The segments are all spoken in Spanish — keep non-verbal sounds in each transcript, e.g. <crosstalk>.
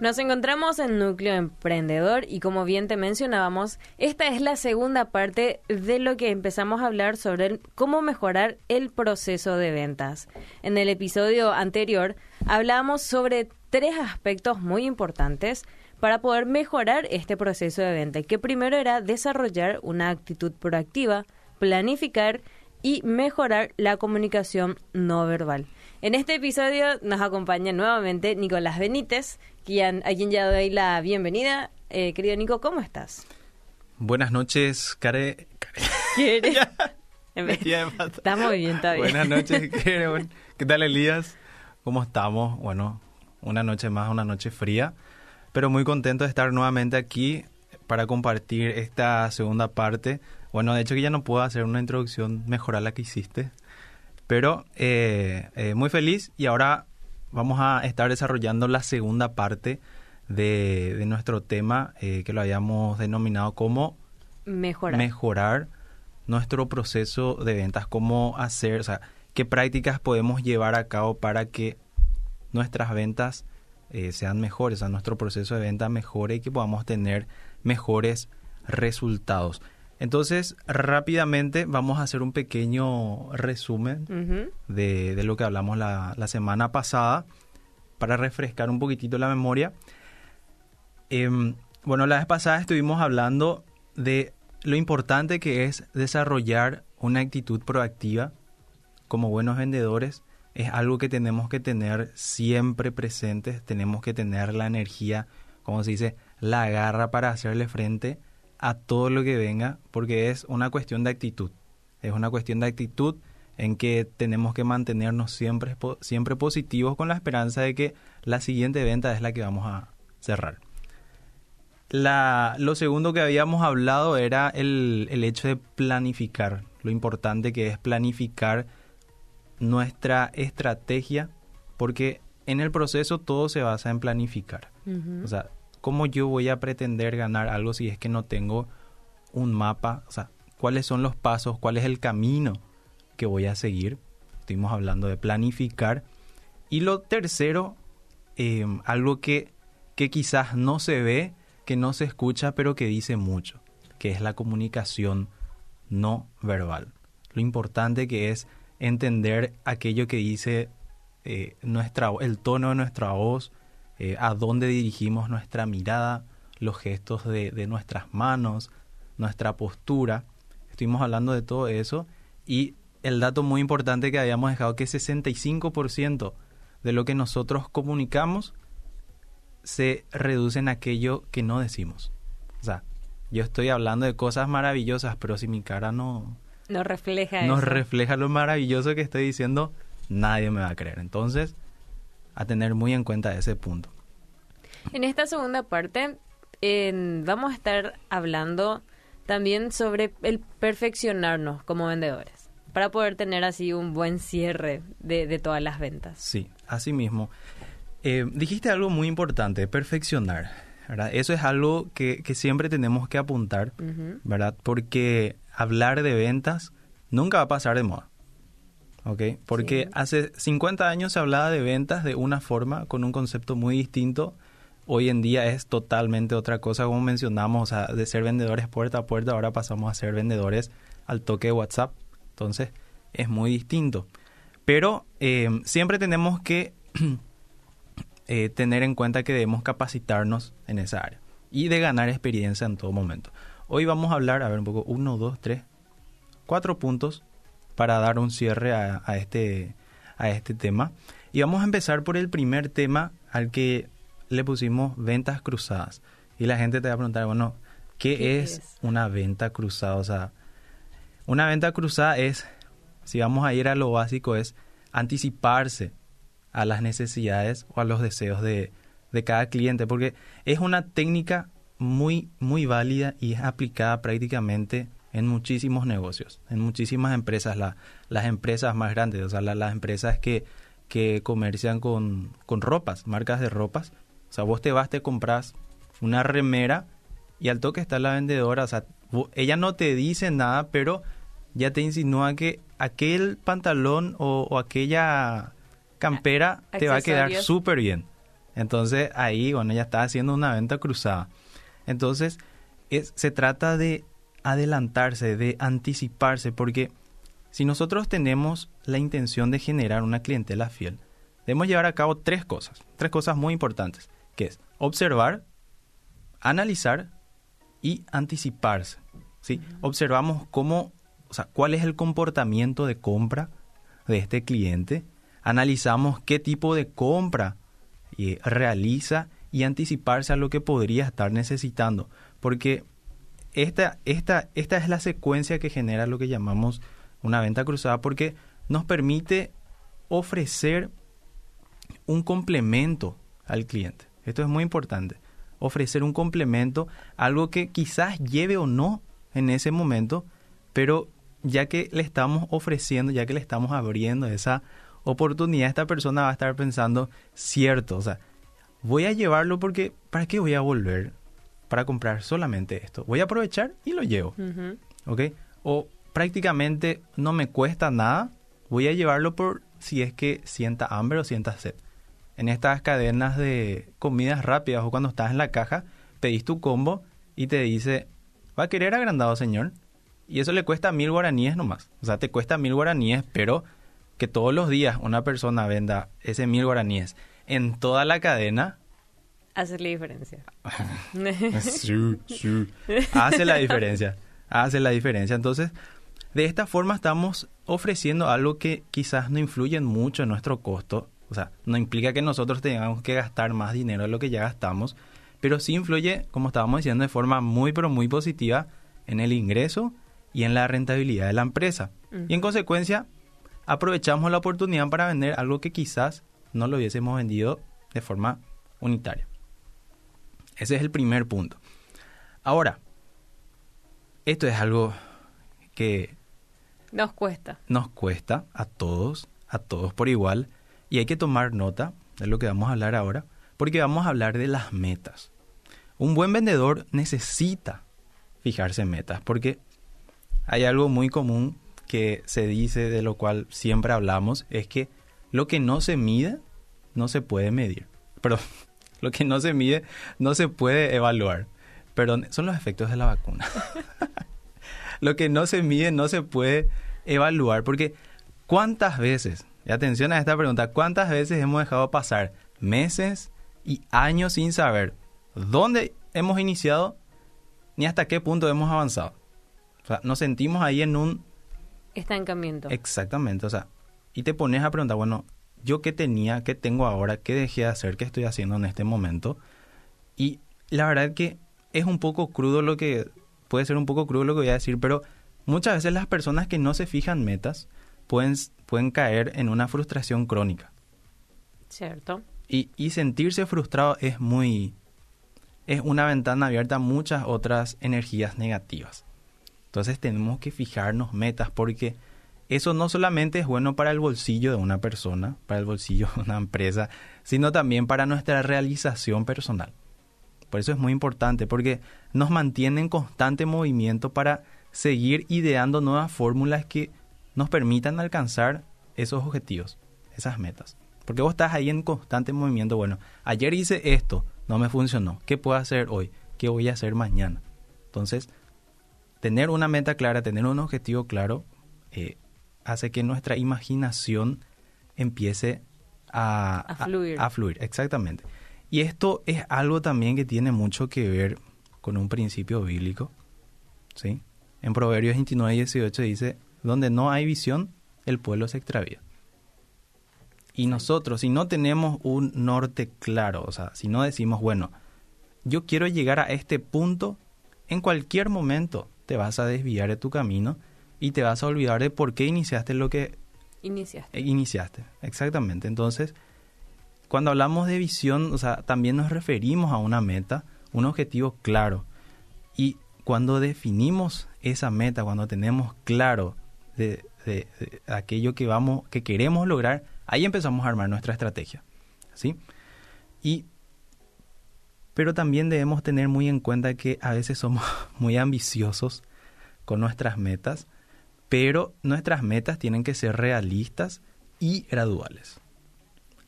Nos encontramos en Núcleo Emprendedor y como bien te mencionábamos, esta es la segunda parte de lo que empezamos a hablar sobre cómo mejorar el proceso de ventas. En el episodio anterior hablábamos sobre tres aspectos muy importantes para poder mejorar este proceso de venta, que primero era desarrollar una actitud proactiva, planificar y mejorar la comunicación no verbal. En este episodio nos acompaña nuevamente Nicolás Benítez, quien, a quien ya doy la bienvenida. Eh, querido Nico, ¿cómo estás? Buenas noches, Care. ¿Quieres? <laughs> estamos bien, está bien. Buenas noches, <laughs> ¿qué tal, Elías? ¿Cómo estamos? Bueno, una noche más, una noche fría, pero muy contento de estar nuevamente aquí para compartir esta segunda parte. Bueno, de hecho que ya no puedo hacer una introducción mejor a la que hiciste, pero eh, eh, muy feliz y ahora vamos a estar desarrollando la segunda parte de, nuestro tema eh, que lo habíamos denominado como mejorar. mejorar nuestro proceso de ventas, cómo hacer, o sea, qué prácticas podemos llevar a cabo para que nuestras ventas sean mejores, o sea, nuestro proceso de venta mejore y que podamos tener mejores resultados. Entonces, rápidamente vamos a hacer un pequeño resumen de, lo que hablamos la, semana pasada para refrescar un poquitito la memoria. Em, bueno, la vez pasada estuvimos hablando de lo importante que es desarrollar una actitud proactiva como buenos vendedores. Es algo que tenemos que tener siempre presentes, tenemos que tener la energía, como se dice, la garra para hacerle frente a todo lo que venga, porque es una cuestión de actitud. Es una cuestión de actitud en que tenemos que mantenernos siempre, siempre positivos con la esperanza de que la siguiente venta es la que vamos a cerrar. La, lo segundo que habíamos hablado era el, el hecho de planificar, lo importante que es planificar nuestra estrategia, porque en el proceso todo se basa en planificar. O sea, ¿cómo yo voy a pretender ganar algo si es que no tengo un mapa? O sea, ¿cuáles son los pasos? ¿Cuál es el camino que voy a seguir? Estuvimos hablando de planificar. Y lo tercero, eh, algo que, que quizás no se ve, que no se escucha, pero que dice mucho, que es la comunicación no verbal. Lo importante que es entender aquello que dice eh, nuestra, el tono de nuestra voz, eh, a dónde dirigimos nuestra mirada, los gestos de, nuestras manos, nuestra postura. Estuvimos hablando de todo eso y el dato muy importante que habíamos dejado que 65% de lo que nosotros comunicamos se reduce en aquello que no decimos. O sea, yo estoy hablando de cosas maravillosas, pero si mi cara no... No refleja no refleja lo maravilloso que estoy diciendo, nadie me va a creer. Entonces, a tener muy en cuenta ese punto. En esta segunda parte vamos a estar hablando también sobre el perfeccionarnos como vendedores para poder tener así un buen cierre de, todas las ventas. Sí, así mismo. Eh, dijiste algo muy importante, perfeccionar. ¿verdad? Eso es algo que, siempre tenemos que apuntar, ¿verdad? Porque hablar de ventas nunca va a pasar de moda. ¿Ok? Porque hace 50 años se hablaba de ventas de una forma, con un concepto muy distinto. Hoy en día es totalmente otra cosa, como mencionamos, o sea, de ser vendedores puerta a puerta, ahora pasamos a ser vendedores al toque de WhatsApp. Entonces, es muy distinto. Pero eh, siempre tenemos que <clears throat> eh, tener en cuenta que debemos capacitarnos en esa área y de ganar experiencia en todo momento. Hoy vamos a hablar, a ver un poco, uno, dos, tres, cuatro puntos para dar un cierre a, este, a este tema. Y vamos a empezar por el primer tema al que le pusimos ventas cruzadas. Y la gente te va a preguntar, bueno, ¿qué, es, una venta cruzada? O sea, una venta cruzada es, si vamos a ir a lo básico, es anticiparse a las necesidades o a los deseos de, de cada cliente, porque es una técnica muy, muy válida y es aplicada prácticamente en muchísimos negocios, en muchísimas empresas, las empresas más grandes, o sea, las empresas que, que comercian con, con ropas, marcas de ropas. O sea, vos te vas, te compras una remera y al toque está la vendedora, o sea, ella no te dice nada, pero ya te insinúa que aquel pantalón o, aquella campera te va a quedar súper bien. Entonces ahí, bueno, ya está haciendo una venta cruzada. Entonces es, se trata de adelantarse, de anticiparse, porque si nosotros tenemos la intención de generar una clientela fiel, debemos llevar a cabo tres cosas, tres cosas muy importantes, que es observar, analizar y anticiparse. ¿sí? Observamos cómo, o sea, cuál es el comportamiento de compra de este cliente, analizamos qué tipo de compra eh, realiza y anticiparse a lo que podría estar necesitando, porque esta, esta, esta es la secuencia que genera lo que llamamos una venta cruzada, porque nos permite ofrecer un complemento al cliente. Esto es muy importante. Ofrecer un complemento, algo que quizás lleve o no en ese momento, pero ya que le estamos ofreciendo, ya que le estamos abriendo esa oportunidad, esta persona va a estar pensando, cierto, o sea, voy a llevarlo porque, ¿para qué voy a volver para comprar solamente esto? Voy a aprovechar y lo llevo, ¿ok? O prácticamente no me cuesta nada, voy a llevarlo por si es que sienta hambre o sienta sed. En estas cadenas de comidas rápidas o cuando estás en la caja, pedís tu combo y te dice, ¿va a querer agrandado, señor? Y eso le cuesta mil guaraníes nomás. O sea, te cuesta mil guaraníes, pero que todos los días una persona venda ese mil guaraníes en toda la cadena. Hace la diferencia. <laughs> Hace la diferencia. Hace la diferencia. Entonces, de esta forma estamos ofreciendo algo que quizás no influye mucho en nuestro costo. O sea, no implica que nosotros tengamos que gastar más dinero de lo que ya gastamos, pero sí influye, como estábamos diciendo, de forma muy, pero muy positiva en el ingreso y en la rentabilidad de la empresa. Y en consecuencia, aprovechamos la oportunidad para vender algo que quizás no lo hubiésemos vendido de forma unitaria. Ese es el primer punto. Ahora, esto es algo que nos cuesta. Nos cuesta a todos, a todos por igual, y hay que tomar nota de lo que vamos a hablar ahora, porque vamos a hablar de las metas. Un buen vendedor necesita fijarse en metas, porque hay algo muy común que se dice, de lo cual siempre hablamos, es que lo que no se mide, no se puede medir. Pero <laughs> lo que no se mide, no se puede evaluar. Perdón, son los efectos de la vacuna. <laughs> lo que no se mide no se puede evaluar. Porque ¿cuántas veces, y atención a esta pregunta, cuántas veces hemos dejado pasar meses y años sin saber dónde hemos iniciado ni hasta qué punto hemos avanzado? O sea, nos sentimos ahí en un... Estancamiento. Exactamente, o sea, y te pones a preguntar, bueno, ¿yo qué tenía, qué tengo ahora, qué dejé de hacer, qué estoy haciendo en este momento? Y la verdad es que es un poco crudo lo que puede ser un poco crudo lo que voy a decir, pero muchas veces las personas que no se fijan metas pueden, pueden caer en una frustración crónica. Cierto. Y, y sentirse frustrado es muy... es una ventana abierta a muchas otras energías negativas. Entonces tenemos que fijarnos metas porque eso no solamente es bueno para el bolsillo de una persona, para el bolsillo de una empresa, sino también para nuestra realización personal. Por eso es muy importante, porque nos mantiene en constante movimiento para seguir ideando nuevas fórmulas que nos permitan alcanzar esos objetivos, esas metas. Porque vos estás ahí en constante movimiento. Bueno, ayer hice esto, no me funcionó. ¿Qué puedo hacer hoy? ¿Qué voy a hacer mañana? Entonces, tener una meta clara, tener un objetivo claro, eh, hace que nuestra imaginación empiece a, a fluir. a fluir. Exactamente. Y esto es algo también que tiene mucho que ver con un principio bíblico. ¿sí? En Proverbios 29 y 18 dice, donde no hay visión, el pueblo se extravía. Y nosotros, si no tenemos un norte claro, o sea, si no decimos, bueno, yo quiero llegar a este punto, en cualquier momento te vas a desviar de tu camino y te vas a olvidar de por qué iniciaste lo que iniciaste. iniciaste. Exactamente. Entonces, cuando hablamos de visión, o sea, también nos referimos a una meta, un objetivo claro. Y cuando definimos esa meta, cuando tenemos claro de, aquello que vamos, que queremos lograr, ahí empezamos a armar nuestra estrategia. ¿Sí? Y pero también debemos tener muy en cuenta que a veces somos <laughs> muy ambiciosos con nuestras metas, pero nuestras metas tienen que ser realistas y graduales.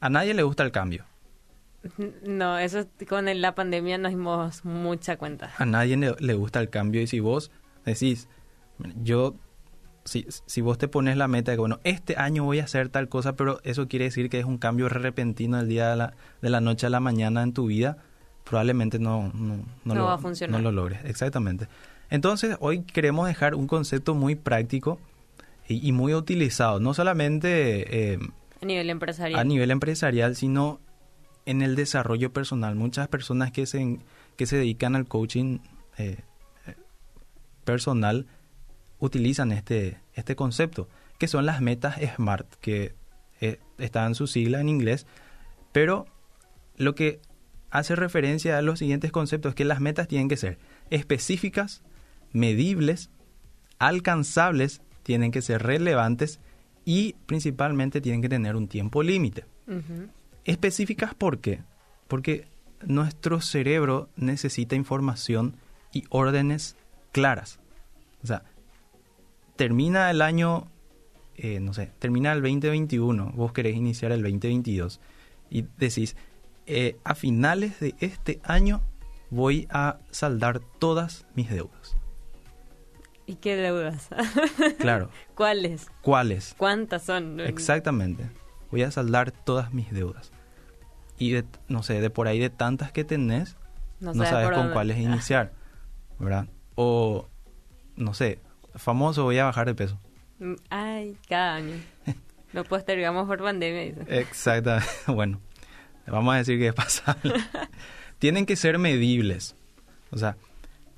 A nadie le gusta el cambio. No, eso con la pandemia nos dimos mucha cuenta. A nadie le, gusta el cambio y si vos decís, yo si, si vos te pones la meta de que, bueno, este año voy a hacer tal cosa, pero eso quiere decir que es un cambio repentino del día de la, de la noche a la mañana en tu vida, probablemente no, no, no, lo, va a funcionar. no lo logres. Exactamente. Entonces, hoy queremos dejar un concepto muy práctico y, muy utilizado, no solamente eh, a nivel empresarial. A nivel empresarial, sino en el desarrollo personal. Muchas personas que se, que se dedican al coaching eh, personal utilizan este, este concepto, que son las metas SMART, que eh, está en su sigla en inglés, pero lo que hace referencia a los siguientes conceptos es que las metas tienen que ser específicas, medibles, alcanzables, tienen que ser relevantes y principalmente tienen que tener un tiempo límite. Específicas, ¿por qué? Porque nuestro cerebro necesita información y órdenes claras. O sea, termina el año, eh, no sé, termina el 2021, vos querés iniciar el 2022 y decís, eh, a finales de este año voy a saldar todas mis deudas. ¿Y qué deudas? <laughs> claro. ¿Cuáles? ¿Cuáles? ¿Cuántas son? Exactamente. Voy a saldar todas mis deudas. Y no sé, de por ahí de tantas que tenés, no, sabes con cuáles iniciar, ¿verdad? O, no sé, famoso, voy a bajar de peso. Mm, ay, cada año. <laughs> Lo postergamos por pandemia. Exactamente. <laughs> Bueno, vamos a decir que es pasable. Tienen que ser medibles. O sea,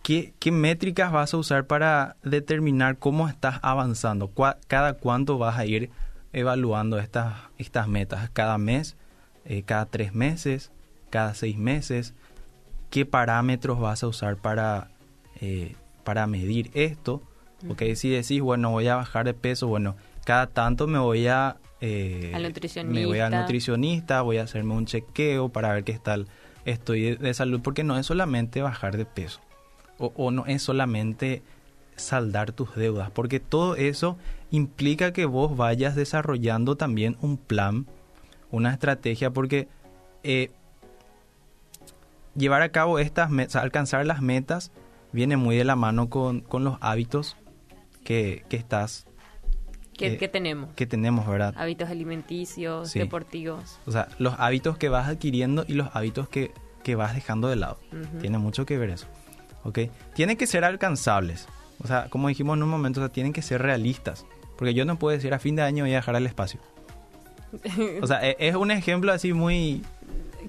¿qué, ¿qué, métricas vas a usar para determinar cómo estás avanzando? ¿Cada cuánto vas a ir evaluando estas, estas metas? ¿Cada mes? Eh, ¿Cada tres meses? ¿Cada seis meses? ¿Qué parámetros vas a usar para, eh, para medir esto? Porque si decís, bueno, voy a bajar de peso, bueno, cada tanto me voy a... Eh, al nutricionista. Me voy al nutricionista, voy a hacerme un chequeo para ver qué tal estoy de, salud, porque no es solamente bajar de peso, o, o no es solamente saldar tus deudas, porque todo eso implica que vos vayas desarrollando también un plan, una estrategia, porque eh, llevar a cabo estas metas, alcanzar las metas, viene muy de la mano con, con los hábitos que, estás... Que, eh, tenemos. Que tenemos, ¿verdad? Hábitos alimenticios, deportivos. O sea, los hábitos que vas adquiriendo y los hábitos que, que vas dejando de lado. Tiene mucho que ver eso. ¿Ok? Tienen que ser alcanzables. O sea, como dijimos en un momento, o sea, tienen que ser realistas. Porque yo no puedo decir a fin de año voy a dejar al espacio. <laughs> O sea, e, es un ejemplo así muy...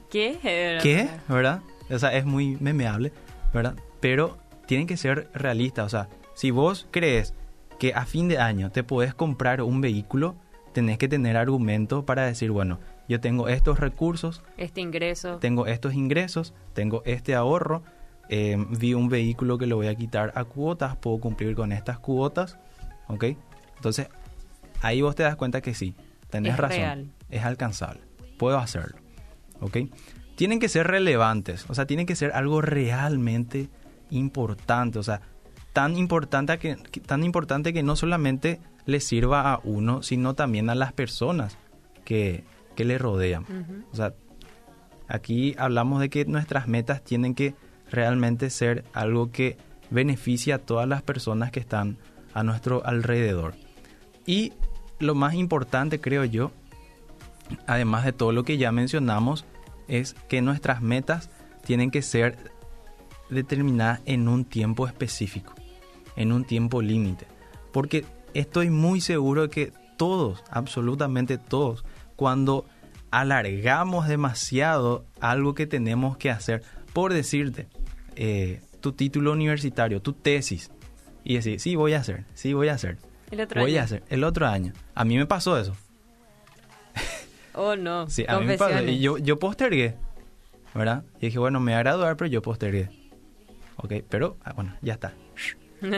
¿Qué? ¿Qué? ¿Verdad? O sea, es muy memeable, ¿verdad? Pero tienen que ser realistas. O sea, si vos crees que a fin de año te puedes comprar un vehículo, tenés que tener argumentos para decir, bueno, yo tengo estos recursos, este ingreso, tengo estos ingresos, tengo este ahorro, eh, vi un vehículo que lo voy a quitar a cuotas, puedo cumplir con estas cuotas, ¿ok? Entonces, ahí vos te das cuenta que sí, tenés razón, es alcanzable, puedo hacerlo, ¿ok? Tienen que ser relevantes, o sea, tienen que ser algo realmente importante, o sea, tan importante que, tan importante que no solamente le sirva a uno, sino también a las personas que, que le rodean. O sea, aquí hablamos de que nuestras metas tienen que realmente ser algo que beneficie a todas las personas que están a nuestro alrededor. Y lo más importante, creo yo, además de todo lo que ya mencionamos, es que nuestras metas tienen que ser determinadas en un tiempo específico en un tiempo límite. Porque estoy muy seguro de que todos, absolutamente todos, cuando alargamos demasiado algo que tenemos que hacer, por decirte, eh, tu título universitario, tu tesis, y decir, sí, voy a hacer, sí, voy a hacer. El otro voy a hacer, el otro año. A mí me pasó eso. <laughs> Oh, no. Sí, a mí me pasó. Y yo, yo postergué, ¿verdad? Y dije, bueno, me voy a graduar, pero yo postergué. Ok, pero, ah, bueno, ya está. <laughs>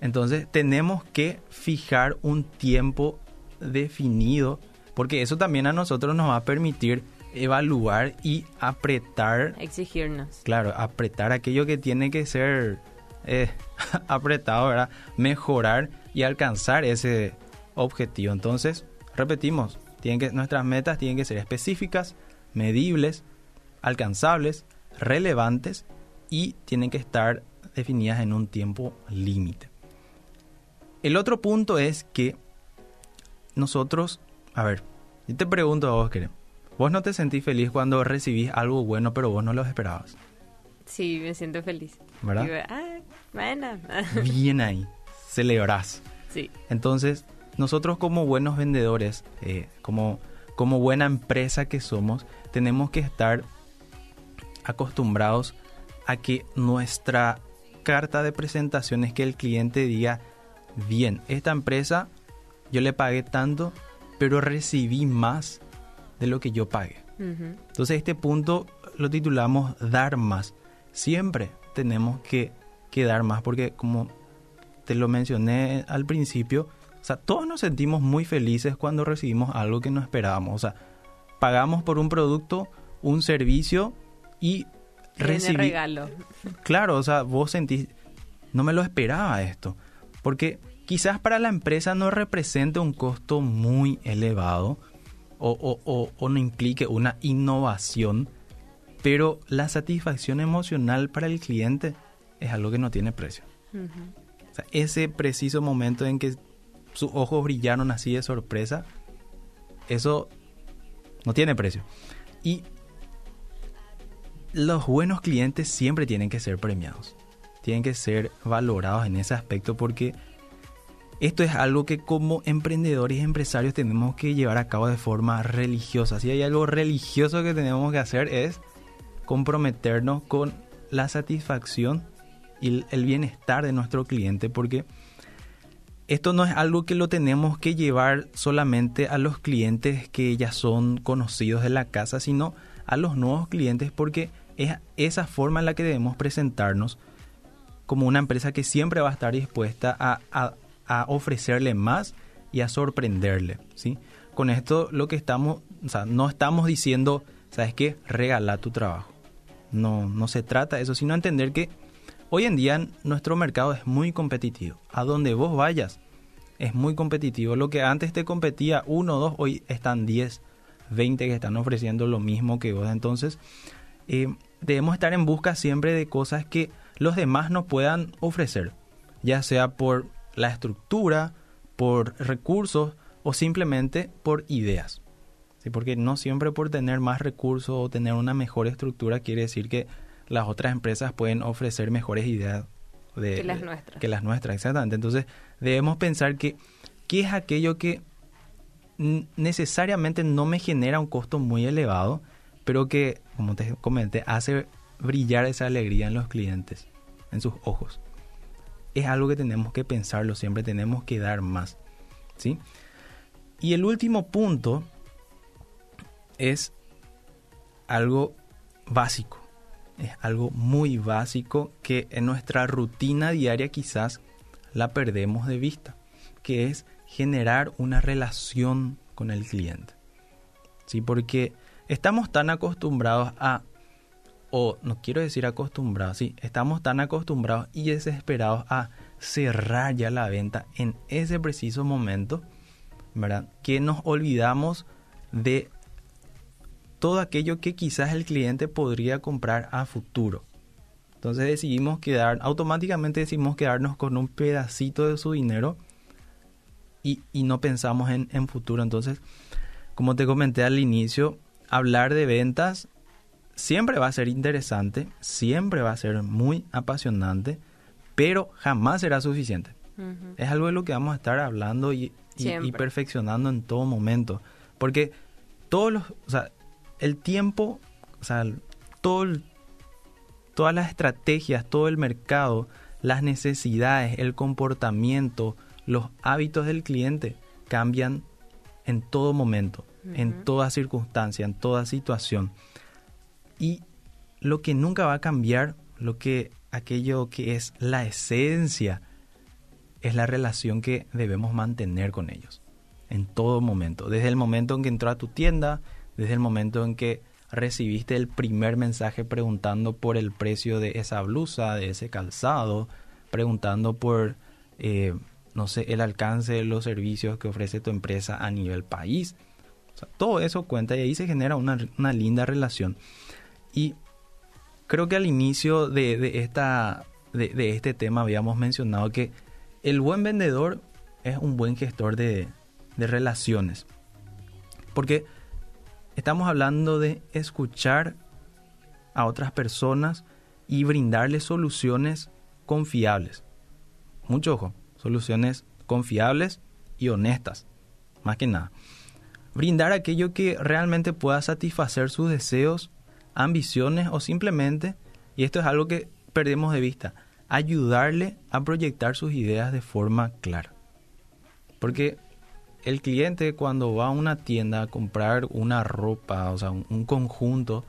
Entonces tenemos que fijar un tiempo definido, porque eso también a nosotros nos va a permitir evaluar y apretar. Exigirnos. Claro, apretar aquello que tiene que ser eh, <laughs> apretado, ¿verdad? Mejorar y alcanzar ese objetivo. Entonces, repetimos, tienen que, nuestras metas tienen que ser específicas, medibles, alcanzables, relevantes y tienen que estar definidas en un tiempo límite. El otro punto es que nosotros, a ver, yo te pregunto a vos, Keren, ¿vos no te sentís feliz cuando recibís algo bueno pero vos no lo esperabas? Sí, me siento feliz. ¿Verdad? ah, bueno. <laughs> Bien ahí, celebrás. Sí. Entonces, nosotros como buenos vendedores, eh, como, como buena empresa que somos, tenemos que estar acostumbrados a que nuestra carta de presentación es que el cliente diga, bien, esta empresa yo le pagué tanto, pero recibí más de lo que yo pagué. Entonces este punto lo titulamos dar más. Siempre tenemos que, que dar más porque como te lo mencioné al principio, o sea, todos nos sentimos muy felices cuando recibimos algo que no esperábamos. O sea, pagamos por un producto, un servicio y recibimos... regalo. Claro, o sea, vos sentís, no me lo esperaba esto. Porque quizás para la empresa no represente un costo muy elevado o, o, no implique una innovación, pero la satisfacción emocional para el cliente es algo que no tiene precio. o sea, ese preciso momento en que sus ojos brillaron así de sorpresa, eso no tiene precio. Y los buenos clientes siempre tienen que ser premiados, tienen que ser valorados en ese aspecto porque esto es algo que como emprendedores y empresarios tenemos que llevar a cabo de forma religiosa. Si hay algo religioso que tenemos que hacer es comprometernos con la satisfacción y el bienestar de nuestro cliente porque esto no es algo que lo tenemos que llevar solamente a los clientes que ya son conocidos de la casa, sino a los nuevos clientes porque es esa forma en la que debemos presentarnos como una empresa que siempre va a estar dispuesta a, ofrecerle más y a sorprenderle. ¿sí? Con esto lo que estamos, o sea, no estamos diciendo, ¿sabes qué? Regala tu trabajo. No, no se trata de eso, sino entender que Hoy en día nuestro mercado es muy competitivo. A donde vos vayas es muy competitivo. Lo que antes te competía uno o dos, hoy están 10, 20 que están ofreciendo lo mismo que vos. Entonces eh, debemos estar en busca siempre de cosas que los demás no puedan ofrecer. Ya sea por la estructura, por recursos o simplemente por ideas. ¿Sí? Porque no siempre por tener más recursos o tener una mejor estructura quiere decir que las otras empresas pueden ofrecer mejores ideas de, que las nuestras. Que las nuestras, exactamente. Entonces, debemos pensar que qué es aquello que necesariamente no me genera un costo muy elevado, pero que, como te comenté, hace brillar esa alegría en los clientes, en sus ojos. Es algo que tenemos que pensarlo siempre, tenemos que dar más. ¿sí? Y el último punto es algo básico es algo muy básico que en nuestra rutina diaria quizás la perdemos de vista, que es generar una relación con el cliente. ¿Sí? Porque estamos tan acostumbrados a, o no quiero decir acostumbrados, sí, estamos tan acostumbrados y desesperados a cerrar ya la venta en ese preciso momento, ¿verdad? Que nos olvidamos de todo aquello que quizás el cliente podría comprar a futuro. Entonces decidimos quedar, automáticamente decidimos quedarnos con un pedacito de su dinero y, no pensamos en, en futuro. Entonces, como te comenté al inicio, hablar de ventas siempre va a ser interesante, siempre va a ser muy apasionante, pero jamás será suficiente. Es algo de lo que vamos a estar hablando y, y, perfeccionando en todo momento. Porque todos los, o sea, el tiempo, o sea, todo todas las estrategias, todo el mercado, las necesidades, el comportamiento, los hábitos del cliente cambian en todo momento, en toda circunstancia, en toda situación. Y lo que nunca va a cambiar, lo que aquello que es la esencia, es la relación que debemos mantener con ellos en todo momento. Desde el momento en que entró a tu tienda, desde el momento en que recibiste el primer mensaje preguntando por el precio de esa blusa, de ese calzado, preguntando por, eh, no sé, el alcance de los servicios que ofrece tu empresa a nivel país. todo eso cuenta y ahí se genera una, linda relación. Y creo que al inicio de, esta, de, este tema habíamos mencionado que el buen vendedor es un buen gestor de, de relaciones. Porque estamos hablando de escuchar a otras personas y brindarles soluciones confiables. Mucho ojo, soluciones confiables y honestas, más que nada. Brindar aquello que realmente pueda satisfacer sus deseos, ambiciones o simplemente, y esto es algo que perdemos de vista, ayudarle a proyectar sus ideas de forma clara. Porque el cliente cuando va a una tienda a comprar una ropa, o sea, un, conjunto,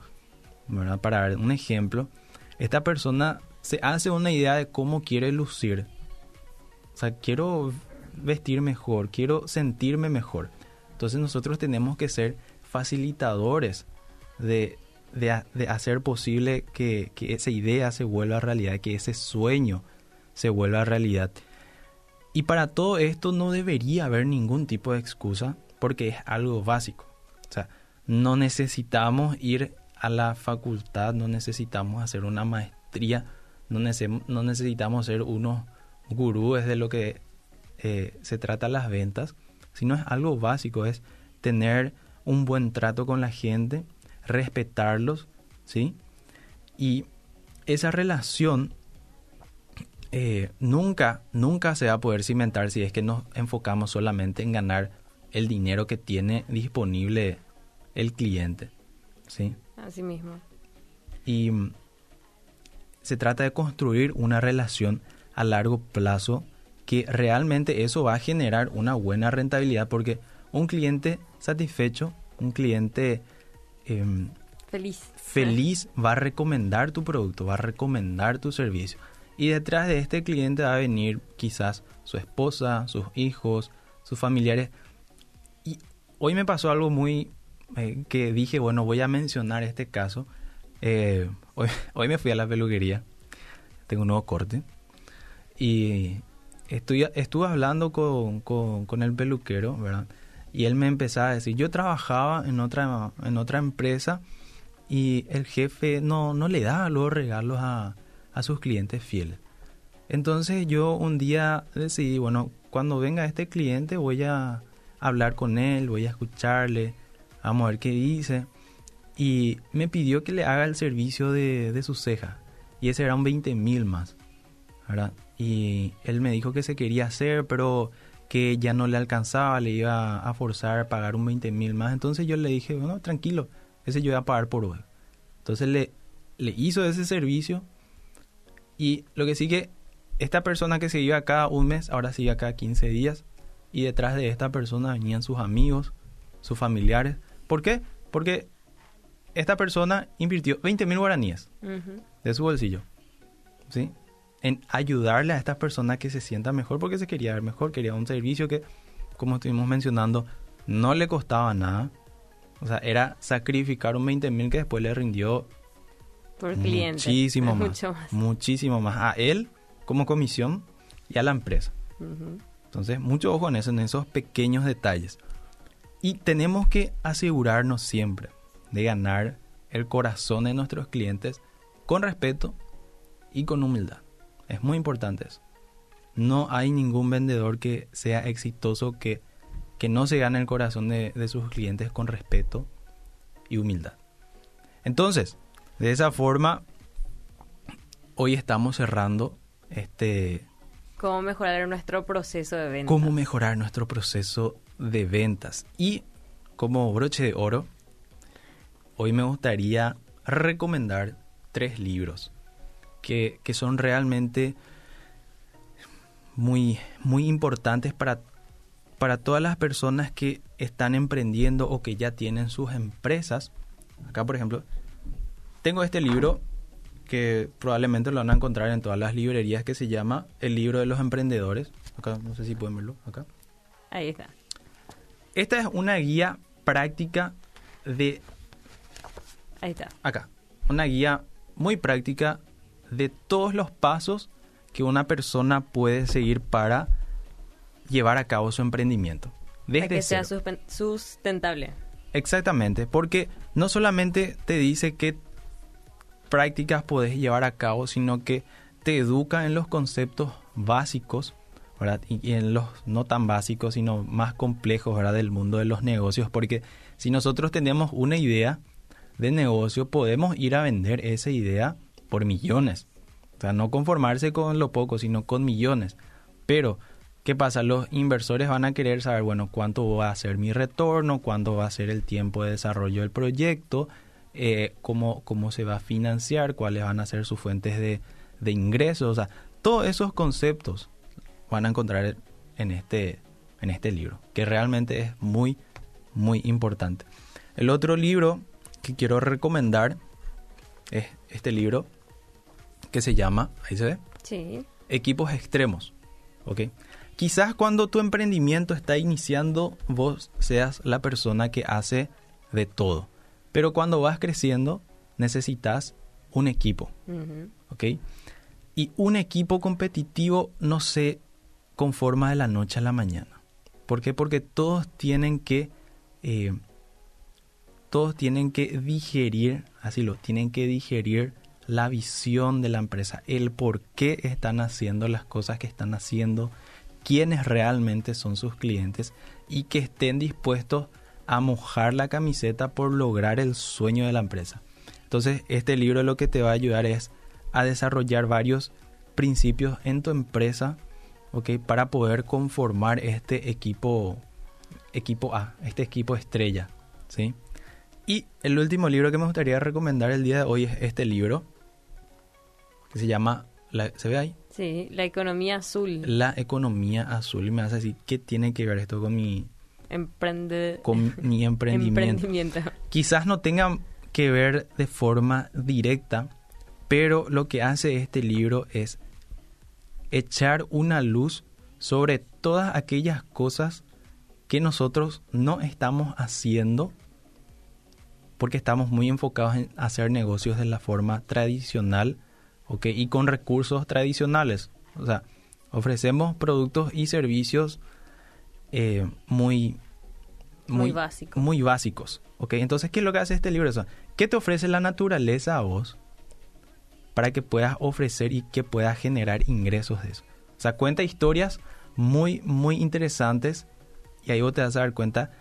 para dar un ejemplo, esta persona se hace una idea de cómo quiere lucir. O sea, quiero vestir mejor, quiero sentirme mejor. Entonces nosotros tenemos que ser facilitadores de, hacer posible que, que, esa idea se vuelva realidad, que ese sueño se vuelva realidad. Y para todo esto no debería haber ningún tipo de excusa porque es algo básico. O sea, no necesitamos ir a la facultad, no necesitamos hacer una maestría, no, no necesitamos ser unos gurúes de lo que eh, se trata las ventas, sino es algo básico, es tener un buen trato con la gente, respetarlos, ¿sí? Y esa relación eh, nunca, nunca se va a poder cimentar si es que nos enfocamos solamente en ganar el dinero que tiene disponible el cliente, ¿sí? Así mismo. Y mm, se trata de construir una relación a largo plazo que realmente eso va a generar una buena rentabilidad porque un cliente satisfecho, un cliente em, feliz, feliz va a recomendar tu producto, va a recomendar tu servicio. Y detrás de este cliente va a venir quizás su esposa, sus hijos, sus familiares. Y hoy me pasó algo muy eh, que dije, bueno, voy a mencionar este caso. Eh, hoy, <laughs> hoy me fui a la peluquería, tengo un nuevo corte. Y estoy, estuve hablando con, con, el peluquero, ¿verdad? Y él me empezaba a decir, yo trabajaba en otra, en otra empresa y el jefe no, no le da los regalos a, a sus clientes fieles. Entonces yo un día decidí, bueno, cuando venga este cliente voy a hablar con él, voy a escucharle, vamos a ver qué dice. Y me pidió que le haga el servicio de, de su ceja. Y ese eran 20 mil más. Y él me dijo que se quería hacer, pero que ya no le alcanzaba, le iba a forzar a pagar un 20 mil más. Entonces yo le dije, bueno, tranquilo, ese yo voy a pagar por hoy. Entonces le, le hizo ese servicio. Y lo que sí que esta persona que se iba acá un mes, ahora sigue acá 15 días. Y detrás de esta persona venían sus amigos, sus familiares. ¿Por qué? Porque esta persona invirtió 20 mil guaraníes de su bolsillo. ¿Sí? En ayudarle a esta persona que se sienta mejor porque se quería ver mejor, quería un servicio que, como estuvimos mencionando, no le costaba nada. O sea, era sacrificar un 20 mil que después le rindió por cliente. Muchísimo más, Muchísimo más. A él como comisión y a la empresa. Entonces, mucho ojo en eso, en esos pequeños detalles. Y tenemos que asegurarnos siempre de ganar el corazón de nuestros clientes con respeto y con humildad. Es muy importante eso. No hay ningún vendedor que sea exitoso que, que no se gane el corazón de, de sus clientes con respeto y humildad. Entonces, de esa forma, hoy estamos cerrando este... ¿Cómo mejorar nuestro proceso de ventas? ¿Cómo mejorar nuestro proceso de ventas. Y como broche de oro, hoy me gustaría recomendar tres libros que, son realmente muy, muy importantes para, para todas las personas que están emprendiendo o que ya tienen sus empresas. Acá, por ejemplo, tengo este libro que probablemente lo van a encontrar en todas las librerías que se llama El libro de los emprendedores. Acá, no sé si pueden verlo. Acá. Ahí está. Esta es una guía práctica de... Ahí está. Acá. Una guía muy práctica de todos los pasos que una persona puede seguir para llevar a cabo su emprendimiento. Desde para que sea sustentable. Exactamente, porque no solamente te dice qué, prácticas podés llevar a cabo, sino que te educa en los conceptos básicos, ¿verdad? Y, en los no tan básicos, sino más complejos, ¿verdad? Del mundo de los negocios, porque si nosotros tenemos una idea de negocio, podemos ir a vender esa idea por millones. O sea, no conformarse con lo poco, sino con millones. Pero, ¿qué pasa? Los inversores van a querer saber, bueno, cuánto va a ser mi retorno, cuánto va a ser el tiempo de desarrollo del proyecto, eh, cómo, cómo se va a financiar, cuáles van a ser sus fuentes de, de ingresos. O sea, todos esos conceptos van a encontrar en este, en este libro, que realmente es muy, muy importante. El otro libro que quiero recomendar es este libro que se llama, ahí se ve, sí. Equipos Extremos. ¿ok? Quizás cuando tu emprendimiento está iniciando, vos seas la persona que hace de todo. Pero cuando vas creciendo, necesitas un equipo. ¿Ok? Y un equipo competitivo no se conforma de la noche a la mañana. ¿Por qué? Porque todos tienen que eh, todos tienen que digerir, así lo, tienen que digerir la visión de la empresa, el por qué están haciendo las cosas que están haciendo, quiénes realmente son sus clientes y que estén dispuestos a mojar la camiseta por lograr el sueño de la empresa. Entonces, este libro lo que te va a ayudar es a desarrollar varios principios en tu empresa. Para poder conformar este equipo, equipo A, este equipo estrella, ¿sí? Y el último libro que me gustaría recomendar el día de hoy es este libro, que se llama, ¿se ve ahí? Sí, La Economía Azul. La Economía Azul. Y me vas a decir, ¿qué tiene que ver esto con mi, Emprende... con mi <laughs> emprendimiento? Quizás no tenga que ver de forma directa, pero lo que hace este libro es echar una luz sobre todas aquellas cosas que nosotros no estamos haciendo porque estamos muy enfocados en hacer negocios de la forma tradicional ¿ok? y con recursos tradicionales. O sea, ofrecemos productos y servicios eh, muy, muy, básicos. Muy básicos. ¿ok? Entonces, ¿qué es lo que hace este libro? ¿Qué te ofrece la naturaleza a vos para que puedas ofrecer y que puedas generar ingresos de eso? O sea, cuenta historias muy, muy interesantes y ahí vos te vas a dar cuenta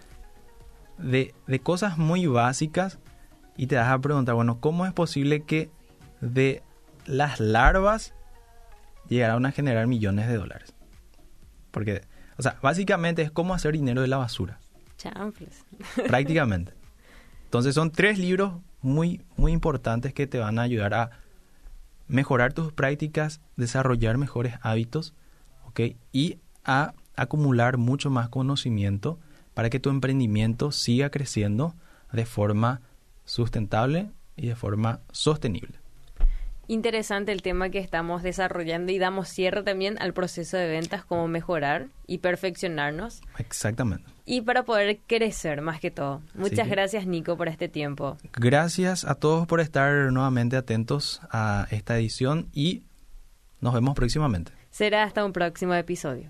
de, de cosas muy básicas y te vas a preguntar, bueno, ¿cómo es posible que de las larvas llegaron a generar millones de dólares? Porque, o sea, básicamente es cómo hacer dinero de la basura. <laughs> Prácticamente. Entonces son tres libros muy, muy importantes que te van a ayudar a mejorar tus prácticas, desarrollar mejores hábitos, ¿ok? Y a acumular mucho más conocimiento para que tu emprendimiento siga creciendo de forma sustentable y de forma sostenible. Interesante el tema que estamos desarrollando y damos cierre también al proceso de ventas, cómo mejorar y perfeccionarnos. Exactamente. Y para poder crecer más que todo. Muchas gracias Nico por este tiempo. Gracias a todos por estar nuevamente atentos a esta edición y nos vemos próximamente. Será hasta un próximo episodio.